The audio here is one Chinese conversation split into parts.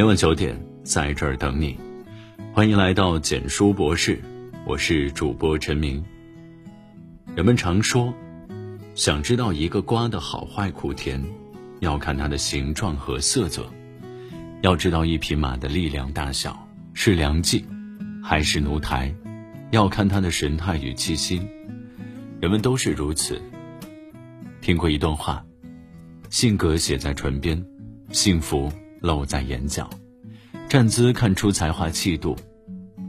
每晚九点，在这儿等你。欢迎来到简书博士，我是主播陈明。人们常说，想知道一个瓜的好坏苦甜，要看它的形状和色泽；要知道一匹马的力量大小，是良计还是奴才，要看它的神态与气息。人们都是如此。听过一段话：性格写在唇边，幸福。露在眼角，站姿看出才华气度，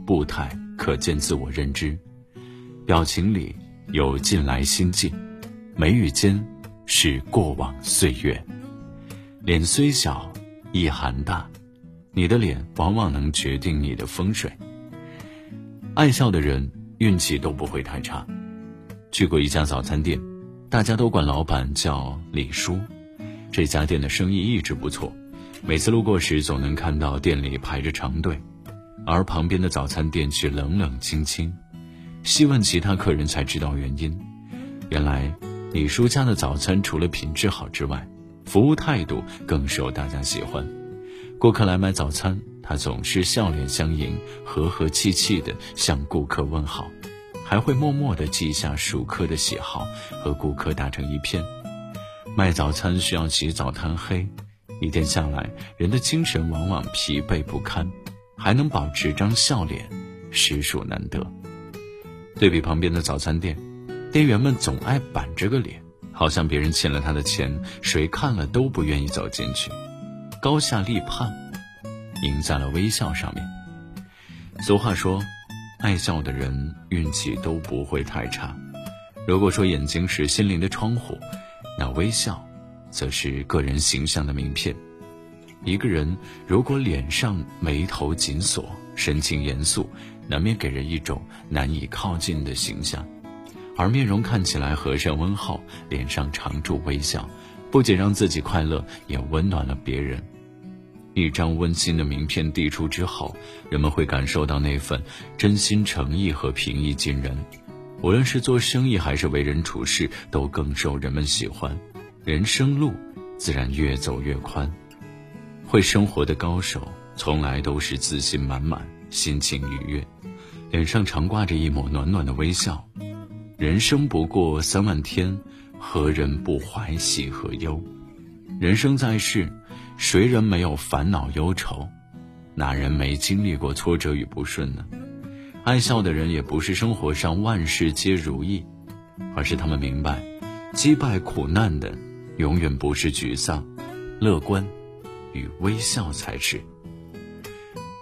步态可见自我认知，表情里有近来心境，眉宇间是过往岁月。脸虽小，意涵大，你的脸往往能决定你的风水。爱笑的人运气都不会太差。去过一家早餐店，大家都管老板叫李叔，这家店的生意一直不错。每次路过时，总能看到店里排着长队，而旁边的早餐店却冷冷清清。细问其他客人才知道原因，原来李叔家的早餐除了品质好之外，服务态度更受大家喜欢。顾客来买早餐，他总是笑脸相迎，和和气气地向顾客问好，还会默默地记下熟客的喜好，和顾客打成一片。卖早餐需要起早贪黑。一天下来，人的精神往往疲惫不堪，还能保持张笑脸，实属难得。对比旁边的早餐店，店员们总爱板着个脸，好像别人欠了他的钱，谁看了都不愿意走进去。高下立判，赢在了微笑上面。俗话说，爱笑的人运气都不会太差。如果说眼睛是心灵的窗户，那微笑。则是个人形象的名片。一个人如果脸上眉头紧锁，神情严肃，难免给人一种难以靠近的形象；而面容看起来和善温厚，脸上常驻微笑，不仅让自己快乐，也温暖了别人。一张温馨的名片递出之后，人们会感受到那份真心诚意和平易近人。无论是做生意还是为人处事，都更受人们喜欢。人生路，自然越走越宽。会生活的高手，从来都是自信满满，心情愉悦，脸上常挂着一抹暖暖的微笑。人生不过三万天，何人不怀喜和忧？人生在世，谁人没有烦恼忧愁？哪人没经历过挫折与不顺呢？爱笑的人，也不是生活上万事皆如意，而是他们明白，击败苦难的。永远不是沮丧，乐观与微笑才是。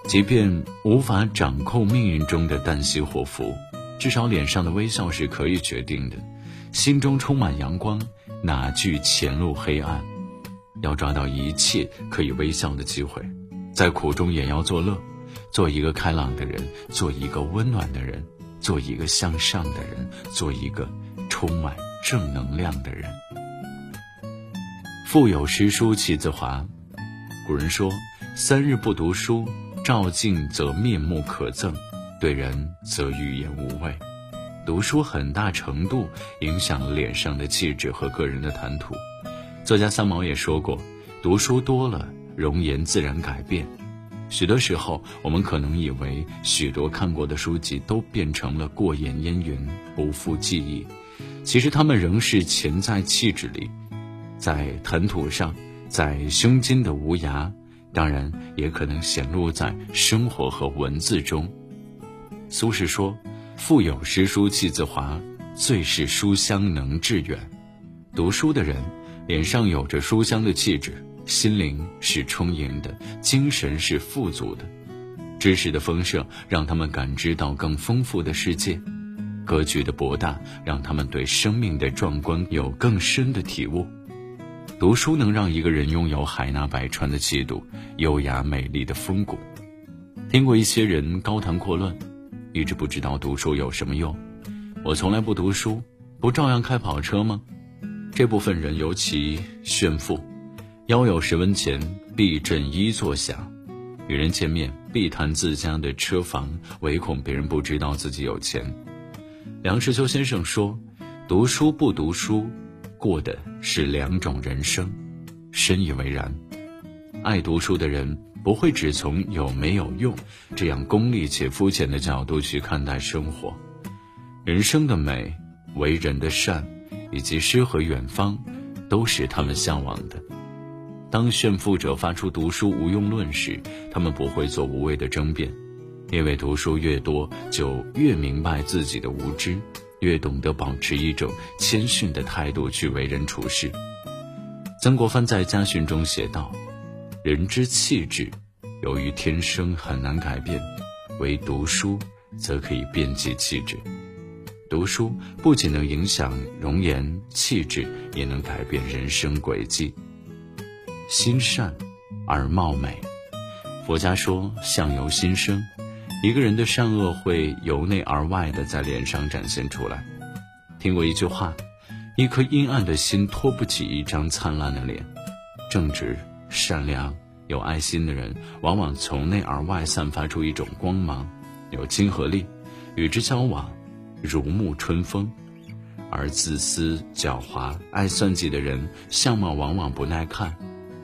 即便无法掌控命运中的旦夕祸福，至少脸上的微笑是可以决定的。心中充满阳光，哪惧前路黑暗？要抓到一切可以微笑的机会，在苦中也要作乐，做一个开朗的人，做一个温暖的人，做一个向上的人，做一个充满正能量的人。腹有诗书气自华。古人说：“三日不读书，照镜则面目可憎，对人则语言无味。”读书很大程度影响了脸上的气质和个人的谈吐。作家三毛也说过：“读书多了，容颜自然改变。”许多时候，我们可能以为许多看过的书籍都变成了过眼烟云，不复记忆，其实它们仍是潜在气质里。在谈吐上，在胸襟的无涯，当然也可能显露在生活和文字中。苏轼说：“腹有诗书气自华，最是书香能致远。”读书的人脸上有着书香的气质，心灵是充盈的，精神是富足的。知识的丰盛让他们感知到更丰富的世界，格局的博大让他们对生命的壮观有更深的体悟。读书能让一个人拥有海纳百川的气度，优雅美丽的风骨。听过一些人高谈阔论，一直不知道读书有什么用。我从来不读书，不照样开跑车吗？这部分人尤其炫富，腰有十文钱必振衣作响，与人见面必谈自家的车房，唯恐别人不知道自己有钱。梁实秋先生说：“读书不读书。”过的是两种人生，深以为然。爱读书的人不会只从有没有用这样功利且肤浅的角度去看待生活。人生的美、为人的善，以及诗和远方，都是他们向往的。当炫富者发出读书无用论时，他们不会做无谓的争辩，因为读书越多，就越明白自己的无知，越懂得保持一种谦逊的态度去为人处事。曾国藩在家训中写道：“人之气质，由于天生很难改变，唯读书则可以变其气质。读书不仅能影响容颜气质，也能改变人生轨迹。心善而貌美，佛家说相由心生，一个人的善恶会由内而外的在脸上展现出来。听过一句话。”一颗阴暗的心托不起一张灿烂的脸，正直、善良、有爱心的人，往往从内而外散发出一种光芒，有亲和力，与之交往如沐春风；而自私、狡猾、爱算计的人，相貌往往不耐看，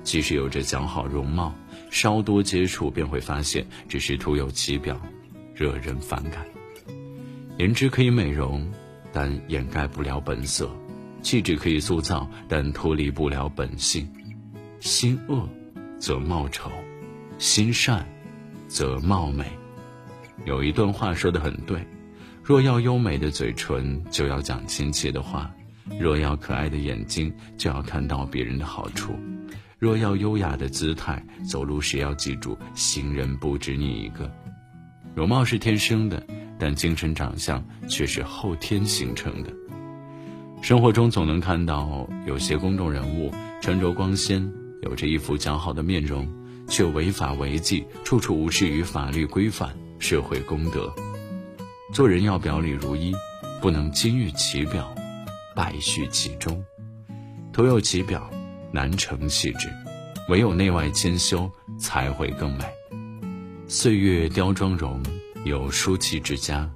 即使有着姣好容貌，稍多接触便会发现只是徒有其表，惹人反感。颜值可以美容，但掩盖不了本色。气质可以塑造，但脱离不了本性。心恶，则貌丑；心善，则貌美。有一段话说得很对：若要优美的嘴唇，就要讲亲切的话；若要可爱的眼睛，就要看到别人的好处；若要优雅的姿态，走路时要记住行人不止你一个。容貌是天生的，但精神长相却是后天形成的。生活中总能看到有些公众人物穿着光鲜，有着一副姣好的面容，却违法违纪，处处无视于法律规范、社会公德。做人要表里如一，不能金玉其表，败絮其中。徒有其表，难成气质；唯有内外兼修，才会更美。岁月雕妆容，有书气之家，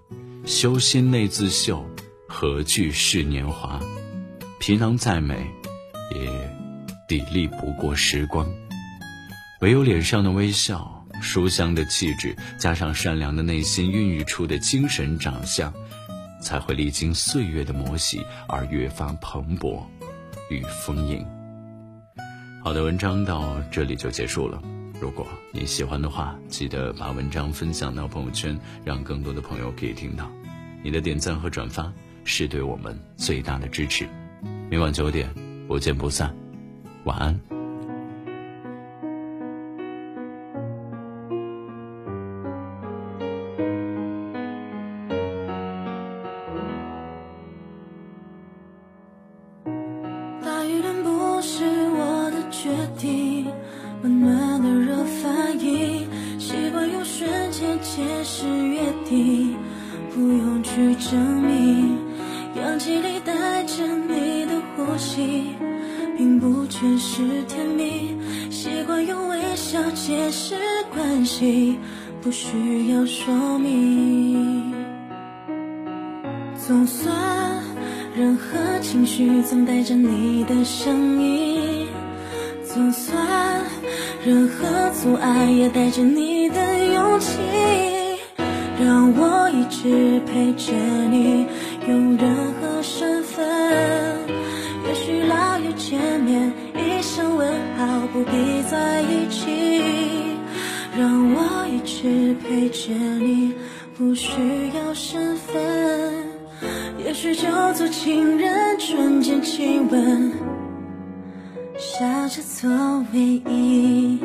修心内自秀。何惧是年华？皮囊再美，也砥砺不过时光。唯有脸上的微笑、书香的气质，加上善良的内心孕育出的精神长相，才会历经岁月的磨洗而越发蓬勃与丰盈。我的，文章到这里就结束了。如果你喜欢的话，记得把文章分享到朋友圈，让更多的朋友可以听到。你的点赞和转发。是对我们最大的支持。明晚九点，不见不散。晚安。生命。氧气里带着你的呼吸，并不全是甜蜜。习惯用微笑解释关系，不需要说明。总算任何情绪总带着你的声音，总算任何阻碍也带着你的勇气，让我直陪着你。用任何身份，也许老友见面一声问好，不必在一起。让我一直陪着你，不需要身份，也许就做情人，瞬间亲吻，笑着做唯一。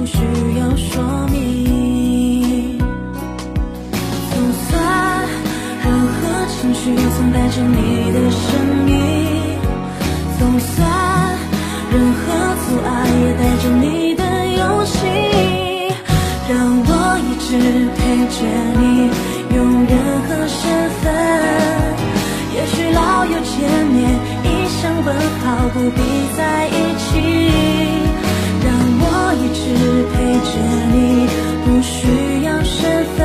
不需要说明，总算。任何情绪总带着你的声音，总算任何阻碍也带着你的勇气，让我一直陪着你，用任何身份。也许老友见面，一声问好，不必在一起，这里，不需要身份。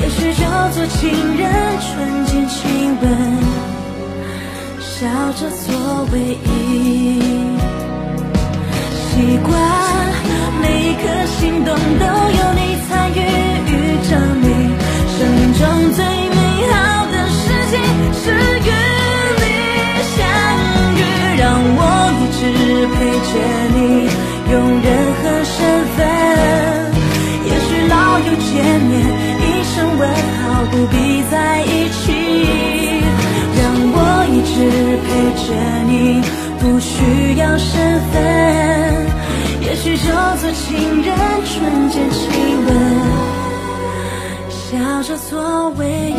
也许叫做情人，纯洁亲吻，笑着做唯一。习惯每一颗心动都有身份。也许老友见面。一声问好，不必在一起，让我一直陪着你，不需要身份。也许就做情人，纯洁亲吻，笑着做唯一。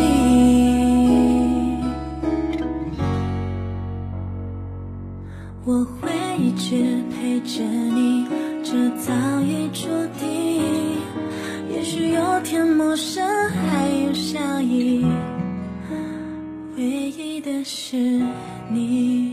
我会一直陪着你，这早已注定。也许有天陌生，还有相依，唯一的是你。